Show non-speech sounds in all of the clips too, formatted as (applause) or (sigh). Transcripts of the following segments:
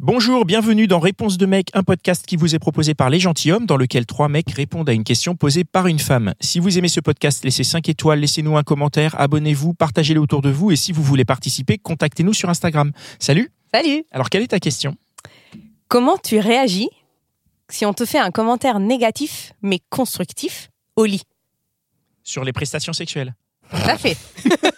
Bonjour, bienvenue dans Réponse de mec, un podcast qui vous est proposé par Les Gentilhommes, dans lequel trois mecs répondent à une question posée par une femme. Si vous aimez ce podcast, laissez 5 étoiles, laissez-nous un commentaire, abonnez-vous, partagez-le autour de vous et si vous voulez participer, contactez-nous sur Instagram. Salut Salut Alors, quelle est ta question? Comment tu réagis si on te fait un commentaire négatif, mais constructif, au lit? Sur les prestations sexuelles. Tout à fait. (laughs)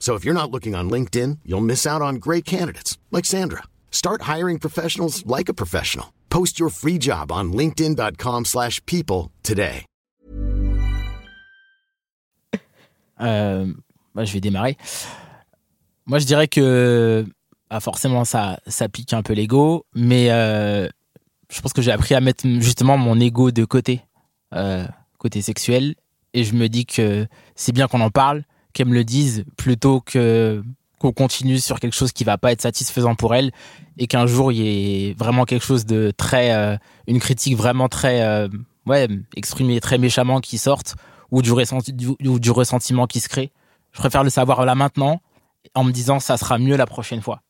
So if you're not looking on LinkedIn, you'll miss out on great candidates like Sandra. Start hiring professionals like a professional. Post your free job on linkedin.com/people today. Euh, bah, je vais démarrer. Moi, je dirais que bah, forcément, ça, ça pique un peu l'ego, mais euh, je pense que j'ai appris à mettre justement mon ego de côté, euh, côté sexuel, et je me dis que c'est bien qu'on en parle, qu'elle me le dise, plutôt que qu'on continue sur quelque chose qui va pas être satisfaisant pour elle, et qu'un jour il y ait vraiment quelque chose de très, euh, une critique vraiment très, euh, ouais, exprimée très méchamment qui sorte, ou du, ressenti, du, ou du ressentiment qui se crée. Je préfère le savoir là maintenant, en me disant ça sera mieux la prochaine fois.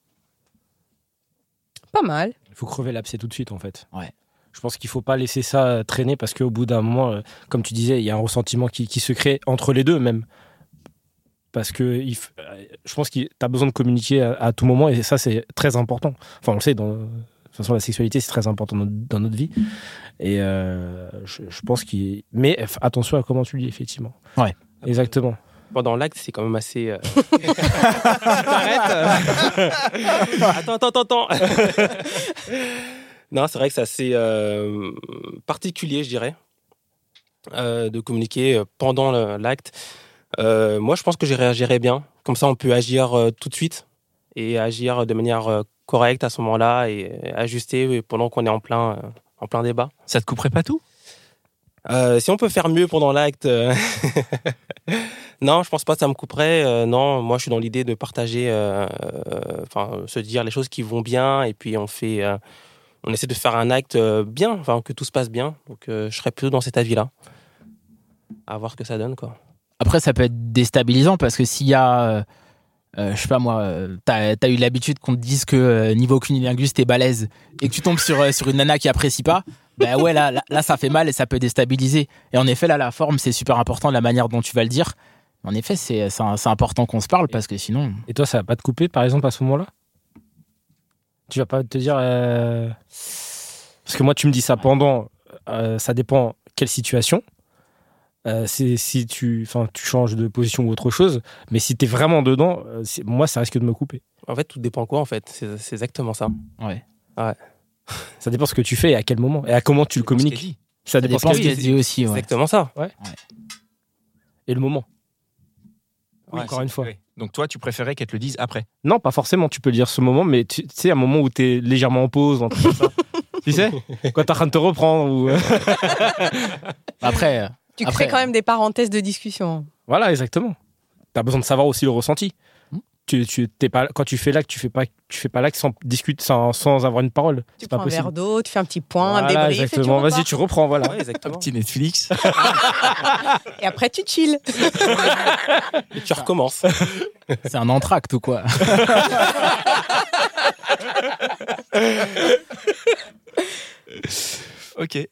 Pas mal. Il faut crever l'abcès tout de suite, en fait. Ouais. Je pense qu'il faut pas laisser ça traîner parce qu'au bout d'un moment, euh, comme tu disais, il y a un ressentiment qui, qui se crée entre les deux, même. Parce que il f- euh, je pense que tu as besoin de communiquer à, à tout moment et ça, c'est très important. Enfin, on le sait, dans, de toute façon, la sexualité, c'est très important dans, dans notre vie. Et euh, je, je pense qu'il. Mais f- attention à comment tu le dis, effectivement. Ouais. Exactement. pendant l'acte, c'est quand même assez. euh, (laughs) T'arrêtes Attends, attends, attends, attends. non, c'est vrai que c'est assez euh, particulier, je dirais, euh, de communiquer pendant l'acte. Euh, moi, je pense que je réagirais bien. Comme ça, on peut agir euh, tout de suite et agir de manière euh, correcte à ce moment-là et ajuster pendant qu'on est en plein, en plein débat. Ça te couperait pas tout? Euh, si on peut faire mieux pendant l'acte, (laughs) non, je pense pas que ça me couperait. Euh, non, moi je suis dans l'idée de partager, euh, enfin se dire les choses qui vont bien et puis on fait, on essaie de faire un acte bien, enfin que tout se passe bien. Donc je serais plutôt dans cet avis-là, à voir ce que ça donne quoi. Après, ça peut être déstabilisant parce que s'il y a, euh, euh, je sais pas moi, euh, t'as as eu l'habitude qu'on te dise que euh, niveau cunilingus t'es balèze et que tu tombes sur, sur une nana qui apprécie pas, ben ouais, là, là, ça fait mal et ça peut déstabiliser. Et en effet, là, la forme, c'est super important, la manière dont tu vas le dire. En effet, c'est important qu'on se parle parce que sinon. Et toi, ça va pas te couper, par exemple, à ce moment-là? Tu vas pas te dire. Parce que moi, tu me dis ça pendant. ça dépend quelle situation. Euh, c'est si tu, enfin, tu changes de position ou autre chose. Mais si tu es vraiment dedans, euh, moi, ça risque de me couper. En fait, tout dépend quoi en fait. C'est exactement ça. Ouais. Ça dépend ce que tu fais et à quel moment et à comment tu le communiques. Ça Ça dépend, dépend ce qu'elle dit dit aussi. Ouais. Exactement ça. et le moment. Oui, encore une fois. oui. Donc toi, tu préférais qu'elle te le dise après Non, pas forcément. Tu peux le dire ce moment, mais tu sais, un moment où tu es légèrement en pause, (laughs) tu sais? Quand tu es en train de te reprendre. Ou... Après, euh, Tu Après- crées quand même des parenthèses de discussion. Voilà, exactement. Tu as besoin de savoir aussi le ressenti. Hmm. Tu, tu, t'es pas, quand tu fais l'acte, tu fais pas, tu fais pas l'acte sans discuter, sans, sans avoir une parole. Tu C'est pas prends un possible. verre d'eau, tu fais un petit point, un Voilà, débrief. exactement. Et tu, Vas-y, tu reprends, voilà. Ouais, (laughs) Un exactement. petit Netflix (laughs) et après, tu chill. (laughs) Et tu recommences. c'est un entracte ou quoi?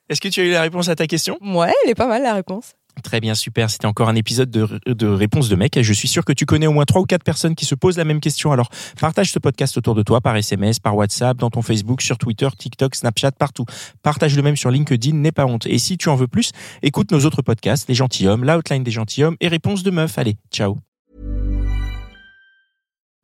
Est-ce que tu as eu la réponse à ta question? Ouais, elle est pas mal la réponse. Très bien, super. C'était encore un épisode de, de réponse de mec. Je suis sûr que tu connais au moins trois ou quatre personnes qui se posent la même question. Alors, partage ce podcast autour de toi par SMS, par WhatsApp, dans ton Facebook, sur Twitter, TikTok, Snapchat, partout. Partage le même sur LinkedIn, n'aie pas honte. Et si tu en veux plus, écoute nos autres podcasts, Les Gentilhommes, l'Outline des Gentilhommes et Réponse de Meuf. Allez, ciao.